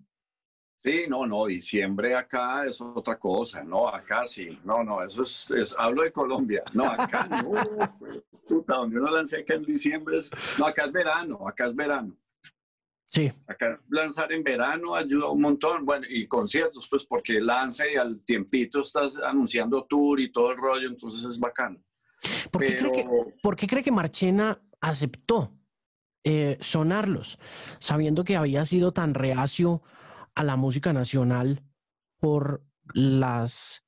Sí, no, no, diciembre acá es otra cosa, no, acá sí, no, no, eso es, hablo de Colombia, no, acá no, [laughs] puta, donde uno lancé acá en diciembre es, no, acá es verano, acá es verano. Sí. Acá lanzar en verano ayuda un montón, bueno, y conciertos, pues porque lanza y al tiempito estás anunciando tour y todo el rollo, entonces es bacano. ¿Por qué, cree, que, ¿por qué cree que Marchena aceptó eh, sonarlos, sabiendo que había sido tan reacio? A la música nacional por las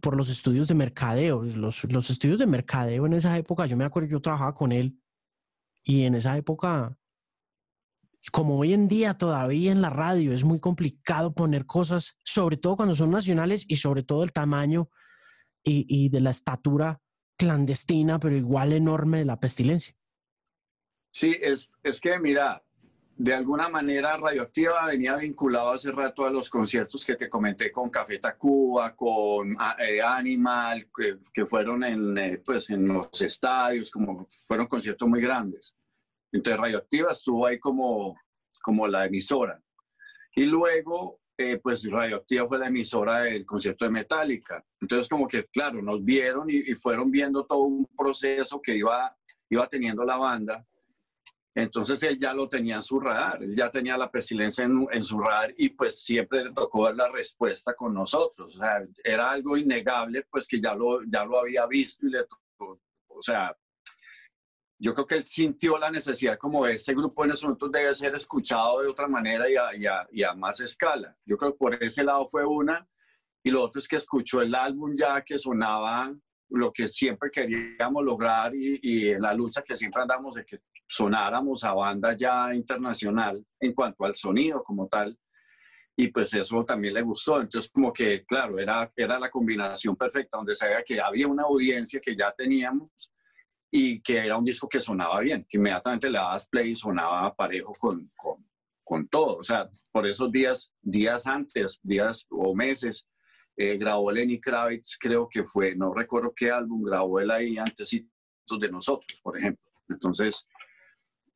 por los estudios de mercadeo. Los, los estudios de mercadeo en esa época, yo me acuerdo, yo trabajaba con él y en esa época, como hoy en día todavía en la radio, es muy complicado poner cosas, sobre todo cuando son nacionales y sobre todo el tamaño y, y de la estatura clandestina, pero igual enorme de la pestilencia. Sí, es, es que mira, de alguna manera Radioactiva venía vinculado hace rato a los conciertos que te comenté con Café Tacuba, con ah, eh, Animal, que, fueron en, eh, pues, en los estadios, como fueron conciertos muy grandes. Entonces Radioactiva estuvo ahí como, como la emisora. Y luego eh, pues Radioactiva fue la emisora del concierto de Metallica. Entonces como que, claro, nos vieron y, fueron viendo todo un proceso que iba, iba teniendo la banda. Entonces él ya lo tenía en su radar, él ya tenía la pestilencia en, en, su radar y pues siempre le tocó dar la respuesta con nosotros. O sea, era algo innegable, pues que ya lo, ya lo había visto y le tocó, o sea, yo creo que él sintió la necesidad como ese grupo en esos momentos debe ser escuchado de otra manera y a, y, a, más escala. Yo creo que por ese lado fue una. Y lo otro es que escuchó el álbum ya que sonaba lo que siempre queríamos lograr y, en la lucha que siempre andamos de que sonáramos a banda ya internacional en cuanto al sonido como tal. Y pues eso también le gustó. Entonces como que, claro, era, era la combinación perfecta donde se veía que había una audiencia que ya teníamos y que era un disco que sonaba bien, que inmediatamente le dabas play y sonaba parejo con, con, con todo. O sea, por esos días, días antes, días o meses, eh, grabó Lenny Kravitz, creo que fue, no recuerdo qué álbum, grabó él ahí antes de nosotros, por ejemplo. Entonces,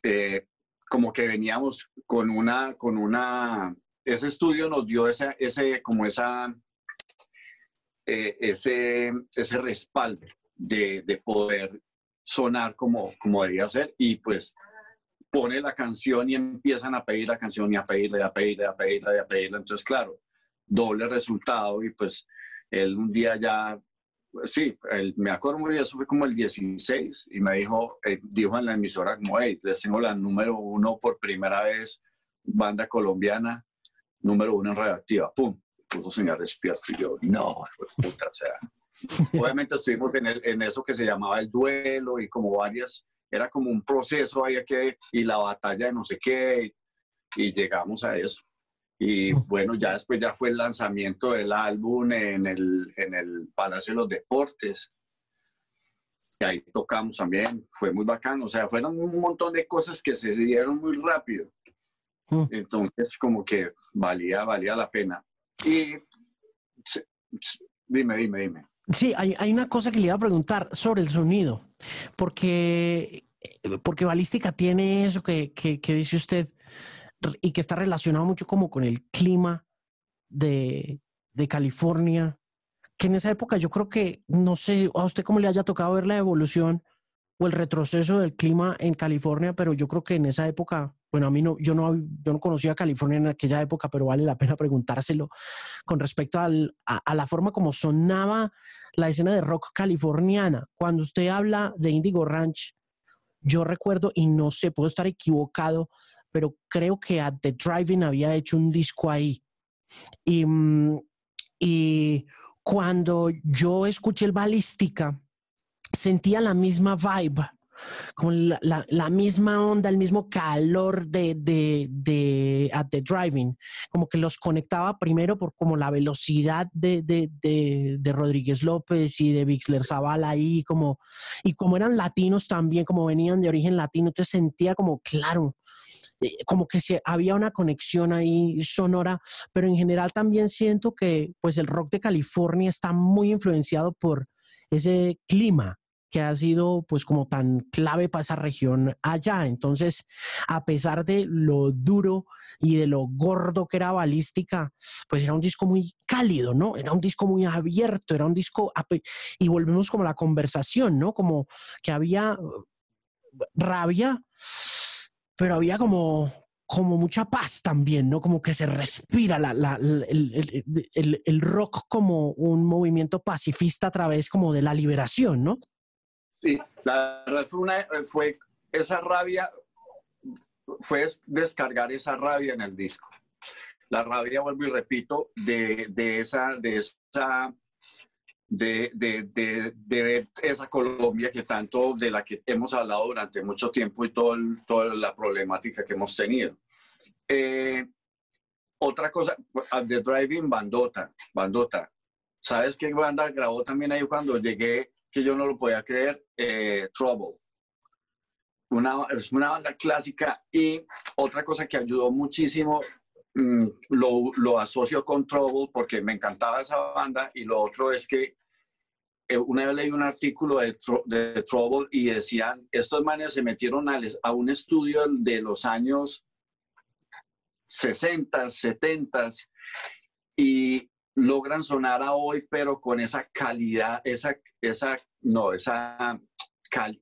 eh, como que veníamos con una, con una, ese estudio nos dio ese, ese como esa, eh, ese, ese respaldo de, de, poder sonar como, como debía ser y pues pone la canción y empiezan a pedir la canción y a pedirle, a pedirle, a pedirle, a pedirle. Entonces, claro, doble resultado y pues él un día ya, pues, sí, él, me acuerdo muy bien, eso fue como el 16 y me dijo, eh, dijo en la emisora como, hey, les tengo la número uno por primera vez, banda colombiana, número uno en radioactiva, pum, puso señal despierto y yo, no, puta, o sea, Obviamente estuvimos en, en, eso que se llamaba el duelo y como varias, era como un proceso ahí que, y la batalla de no sé qué, y, llegamos a eso. Y bueno, ya después ya fue el lanzamiento del álbum en el, en el Palacio de los Deportes. Y ahí tocamos también, fue muy bacano. O sea, fueron un montón de cosas que se dieron muy rápido. Entonces, como que valía, valía la pena. Y dime, dime, dime. Sí, hay, una cosa que le iba a preguntar sobre el sonido, porque, porque Balística tiene eso que, dice usted y que está relacionado mucho como con el clima de, de, California, que en esa época yo creo que, no sé, a usted cómo le haya tocado ver la evolución o el retroceso del clima en California, pero yo creo que en esa época bueno, a mí no, yo no, yo no conocía California en aquella época, pero vale la pena preguntárselo con respecto a, la forma como sonaba la escena de rock californiana. Cuando usted habla de Indigo Ranch, yo recuerdo, y no sé, puedo estar equivocado, pero creo que a The Driving había hecho un disco ahí. Y, mm, y cuando yo escuché el Balística, sentía la misma vibe como la, misma onda, el mismo calor de, de, At the Driving, como que los conectaba primero por como la velocidad de, de Rodríguez López y de Bixler Zavala ahí, como, y como eran latinos también, como venían de origen latino, entonces sentía como, claro, eh, como que si había una conexión ahí sonora, pero en general también siento que pues el rock de California está muy influenciado por ese clima que ha sido pues como tan clave para esa región allá. Entonces, a pesar de lo duro y de lo gordo que era balística, pues era un disco muy cálido, ¿no? Era un disco muy abierto, era un disco, y volvemos como a la conversación, ¿no? Como que había uh, rabia, pero había como, como mucha paz también, ¿no? Como que se respira la, el, el, rock como un movimiento pacifista a través como de la liberación, ¿no? Sí, la verdad fue, una, fue esa rabia, fue descargar esa rabia en el disco. La rabia, vuelvo y repito, de, de esa, de esa, de, de, de, ver esa Colombia que tanto, de la que hemos hablado durante mucho tiempo y todo toda la problemática que hemos tenido. Eh, otra cosa, The Driving Bandota, Bandota. ¿Sabes qué banda grabó también ahí cuando llegué? Que yo no lo podía creer, eh, Trouble. Una, es una banda clásica y otra cosa que ayudó muchísimo, mm, lo, lo, asocio con Trouble porque me encantaba esa banda y lo otro es que eh, una vez leí un artículo de, de, Trouble y decían, estos manes se metieron a, a un estudio de los años 60, 70 y logran sonar a hoy, pero con esa calidad, esa, esa, no, esa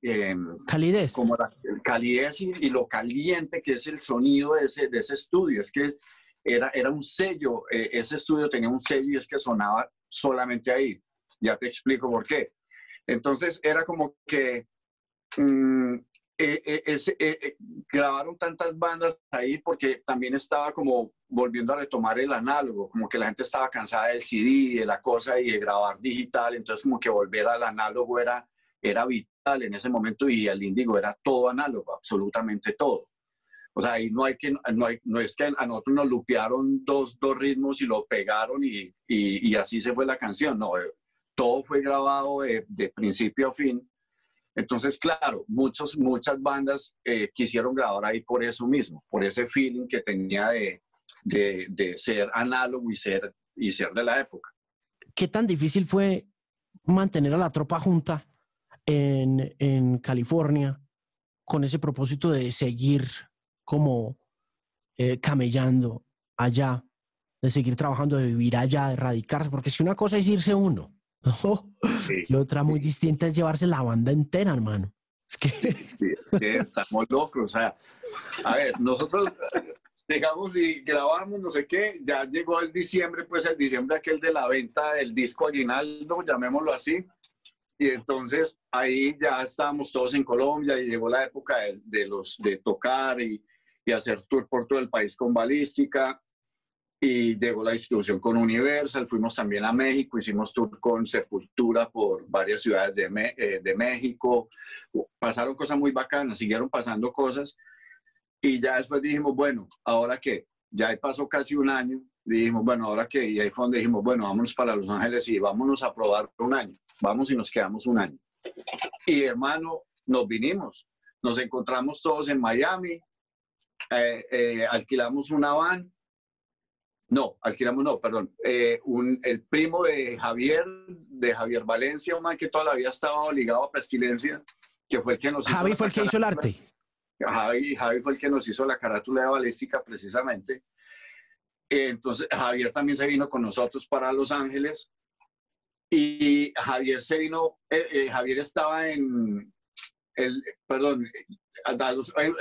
em, calidez. Como la calidez y, lo caliente que es el sonido de ese, de ese estudio. Es que era, era un sello, eh, ese estudio tenía un sello y es que sonaba solamente ahí. Ya te explico por qué. Entonces era como que mm, eh, eh, eh, grabaron tantas bandas ahí porque también estaba como volviendo a retomar el análogo, como que la gente estaba cansada del CD, de la cosa y de grabar digital, entonces como que volver al análogo era, era vital en ese momento y el índigo era todo análogo, absolutamente todo. O sea, ahí no, hay que, no, hay, no es que a nosotros nos lupearon dos, dos ritmos y lo pegaron y, y, y, así se fue la canción, no, todo fue grabado de, de principio a fin entonces, claro, muchos, muchas bandas eh, quisieron grabar ahí por eso mismo, por ese feeling que tenía de, de, ser análogo y ser, y ser de la época. ¿Qué tan difícil fue mantener a la tropa junta en, en California con ese propósito de seguir como eh, camellando allá, de seguir trabajando, de vivir allá, de radicarse? Porque si una cosa es irse uno, y [laughs] otra muy distinta es llevarse la banda entera, hermano. Es que... estamos locos. O sea, a ver, nosotros digamos y grabamos no sé qué, ya llegó el diciembre, pues el diciembre aquel de la venta del disco aguinaldo, llamémoslo así. Y entonces ahí ya estábamos todos en Colombia y llegó la época de, de los, de tocar y, y hacer tour por todo el país con balística. Y llegó la distribución con Universal, fuimos también a México, hicimos tour con Sepultura por varias ciudades de, eh, de México, pasaron cosas muy bacanas, siguieron pasando cosas y ya después dijimos, bueno, ¿ahora qué? Ya pasó casi un año, dijimos, bueno, ¿ahora qué? Y ahí fue donde dijimos, bueno, vámonos para Los Ángeles y vámonos a probar un año, vamos y nos quedamos un año. Y hermano, nos vinimos, nos encontramos todos en Miami, eh, eh, alquilamos una van no, alquilamos, no, perdón. Eh, un, el primo de Javier, de Javier Valencia, un man que toda la vida estaba ligado a Pestilencia, que fue el que nos Javi fue el que hizo el arte. Javi, Javi fue el que nos hizo la carátula de balística, precisamente. entonces, Javier también se vino con nosotros para Los Ángeles. Y Javier se vino, eh, eh, Javier estaba en, el, perdón,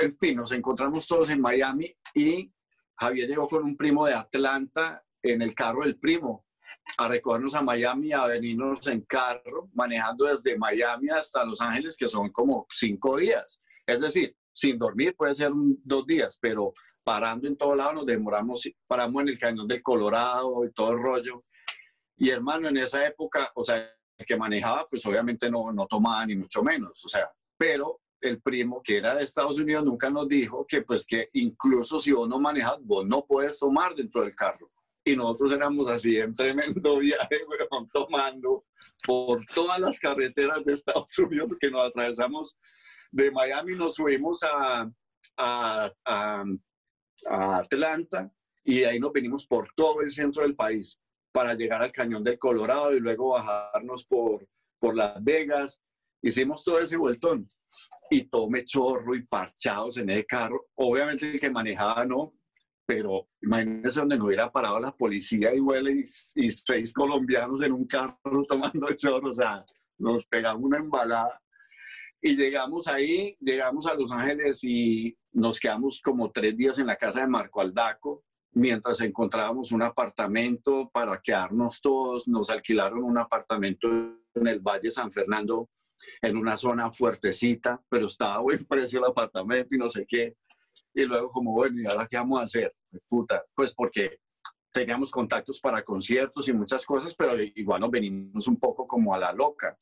en fin, nos encontramos todos en Miami y Javier llegó con un primo de Atlanta en el carro del primo a recogernos a Miami, a venirnos en carro, manejando desde Miami hasta Los Ángeles, que son como cinco días. Es decir, sin dormir puede ser dos días, pero parando en todo lado nos demoramos, paramos en el cañón del Colorado y todo el rollo. Y hermano, en esa época, o sea, el que manejaba, pues obviamente no, no tomaba ni mucho menos, o sea, pero el primo que era de Estados Unidos nunca nos dijo que pues que incluso si vos no manejas, vos no puedes tomar dentro del carro. Y nosotros éramos así en tremendo viaje, [laughs] tomando por todas las carreteras de Estados [laughs] Unidos, porque nos atravesamos de Miami, nos subimos a, a, a, a Atlanta y de ahí nos venimos por todo el centro del país para llegar al Cañón del Colorado y luego bajarnos por, por Las Vegas. Hicimos todo ese vueltón y tome chorro y parchados en el carro. Obviamente el que manejaba no, pero imagínense donde no hubiera parado la policía y huele y, seis colombianos en un carro [laughs] tomando chorro, o sea, nos pegamos una embalada. Y llegamos ahí, llegamos a Los Ángeles y nos quedamos como tres días en la casa de Marco Aldaco, mientras encontrábamos un apartamento para quedarnos todos. Nos alquilaron un apartamento en el Valle San Fernando en una zona fuertecita, pero estaba a buen precio el apartamento y no sé qué. Y luego como, bueno, ¿y ahora qué vamos a hacer? Pues, puta, pues porque teníamos contactos para conciertos y muchas cosas, pero igual nos venimos un poco como a la loca.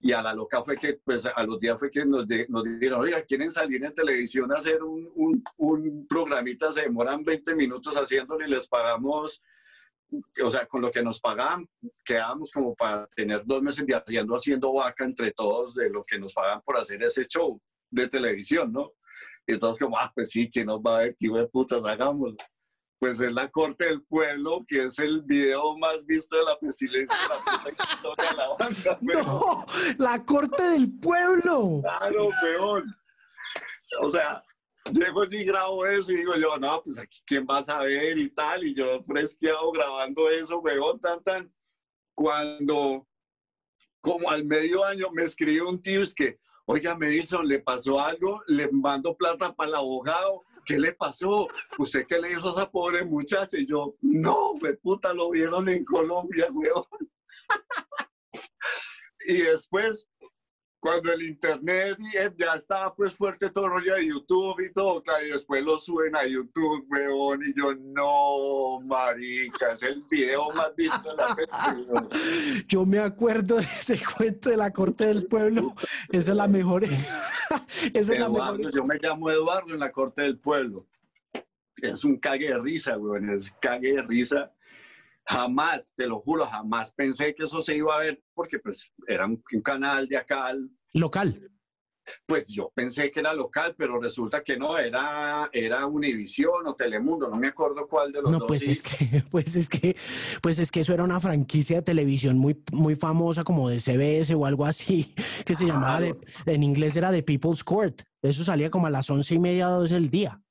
Y a la loca fue que, pues a los días fue que nos, nos dijeron, oiga, ¿quieren salir en televisión a hacer un, un, un programita? Se demoran 20 minutos haciéndolo y les pagamos o sea, con lo que nos pagaban, quedábamos como para tener dos meses viajando haciendo vaca entre todos de lo que nos pagan por hacer ese show de televisión, ¿no? Y todos como, ah, pues sí, ¿quién nos va a ver? ¿Qué de putas hagámoslo? Pues es La Corte del Pueblo, que es el video más visto de la pestilencia de la historia de la banda. [laughs] No, La Corte del Pueblo. Claro, peor. O sea, llego y grabo eso y digo yo, no, pues aquí quién va a saber y tal, y yo fresqueado grabando eso, weón, tan, tan, cuando como al medio año me escribió un tío, es que, oiga, Medilson, ¿le pasó algo? Le mando plata para el abogado, ¿qué le pasó? ¿Usted qué le hizo a esa pobre muchacha? Y yo, no, me puta, lo vieron en Colombia, weón. [laughs] y después cuando el internet eh, ya estaba pues fuerte todo el rollo de YouTube y todo, claro, y después lo suben a YouTube, weón, y yo, no, marica, es el video más visto de la película. [laughs] Yo me acuerdo de ese cuento de la corte del pueblo, esa es la mejor. [laughs] esa es la mejor. Yo me llamo Eduardo en la corte del pueblo. Es un cague de risa, weón, es cague de risa Jamás, te lo juro, jamás pensé que eso se iba a ver porque pues era un, canal de acá. Local. Pues yo pensé que era local, pero resulta que no, era, era Univisión o Telemundo, no me acuerdo cuál de los no, dos. Pues es que, [laughs] pues es que, pues es que eso era una franquicia de televisión muy, muy famosa como de CBS o algo así, [laughs] que se llamaba, en inglés era The People's Court. Eso salía como a las once y media, dos del día.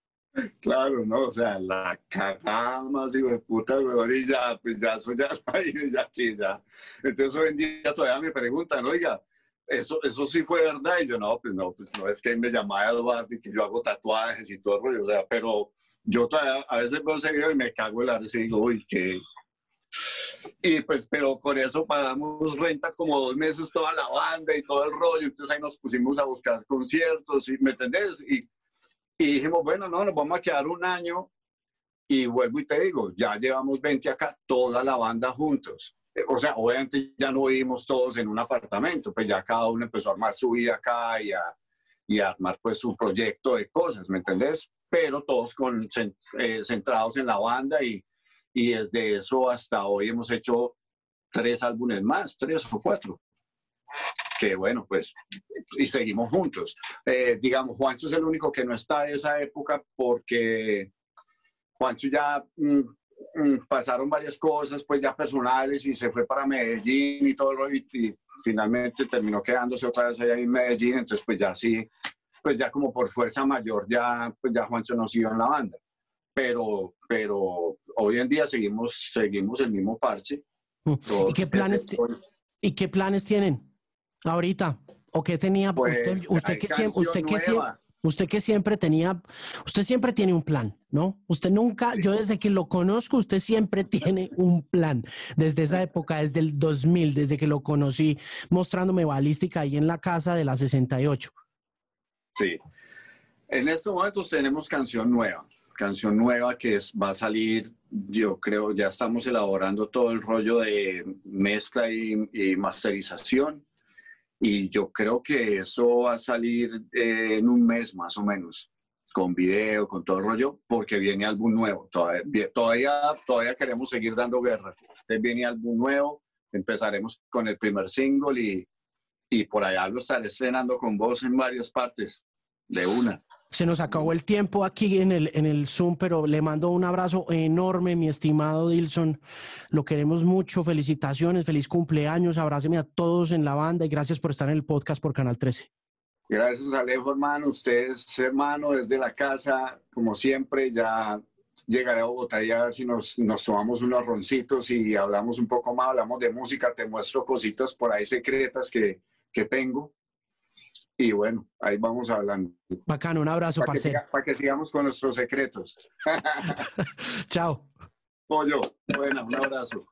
Claro, ¿no? O sea, la cagada más de puta, weón, y ya, pues ya, eso ya, [laughs] ya, sí, ya. Entonces hoy en día todavía me preguntan, oiga, eso, eso sí fue verdad, y yo no, pues no, pues no es que me llamaba Eduardo y que yo hago tatuajes y todo el rollo, o sea, pero yo todavía a veces veo ese video y me cago en la y digo, uy, qué... Y pues, pero con eso pagamos renta como dos meses toda la banda y todo el rollo, entonces ahí nos pusimos a buscar conciertos, y, ¿me entendés? Y y dijimos, bueno, no, nos vamos a quedar un año y vuelvo y te digo, ya llevamos 20 acá, toda la banda juntos. Eh, o sea, obviamente ya no vivimos todos en un apartamento, pues ya cada uno empezó a armar su vida acá y a, y armar pues su proyecto de cosas, ¿me entendés? Pero todos con, eh, centrados en la banda y, y desde eso hasta hoy hemos hecho tres álbumes más, tres o cuatro que bueno, pues, y seguimos juntos. Eh, digamos, Juancho es el único que no está de esa época porque Juancho ya mm, mm, pasaron varias cosas, pues ya personales, y se fue para Medellín y todo, y, y finalmente terminó quedándose otra vez allá en Medellín, entonces pues ya sí, pues ya como por fuerza mayor, ya, pues ya Juancho no siguió en la banda. Pero, pero hoy en día seguimos, seguimos el mismo parche. ¿Y qué planes, ¿Y qué planes tienen? Ahorita? ¿O qué tenía? Pues, usted, usted, que siempre, usted, que siempre, usted que siempre tenía, usted siempre tiene un plan, ¿no? Usted nunca, yo desde que lo conozco, usted siempre tiene un plan. Desde esa época, desde el 2000, desde que lo conocí, mostrándome balística ahí en la casa de la 68. Sí. En estos momentos tenemos canción nueva, canción nueva que es, va a salir, yo creo, ya estamos elaborando todo el rollo de mezcla y masterización y yo creo que eso va a salir eh, en un mes más o menos, con video, con todo el rollo, porque viene álbum nuevo. Todavía, todavía, todavía queremos seguir dando guerra. Viene álbum nuevo, empezaremos con el primer single y, y por allá lo estaré estrenando con vos en varias partes, de una. Se nos acabó el tiempo aquí en el, en el Zoom, pero le mando un abrazo enorme, mi estimado Dilson. Lo queremos mucho. Felicitaciones, feliz cumpleaños. Abráceme a todos en la banda y gracias por estar en el podcast por Canal 13. Gracias, Alejo, hermano. Ustedes, hermano, desde la casa, como siempre, ya llegaré a Bogotá y a ver si nos, nos tomamos unos roncitos y hablamos un poco más, hablamos de música, te muestro cositas por ahí secretas que, que tengo y bueno, ahí vamos hablando. Bacano, un abrazo, para que, para que sigamos con nuestros secretos. [laughs] [laughs] Chao. Pollo, bueno, un abrazo.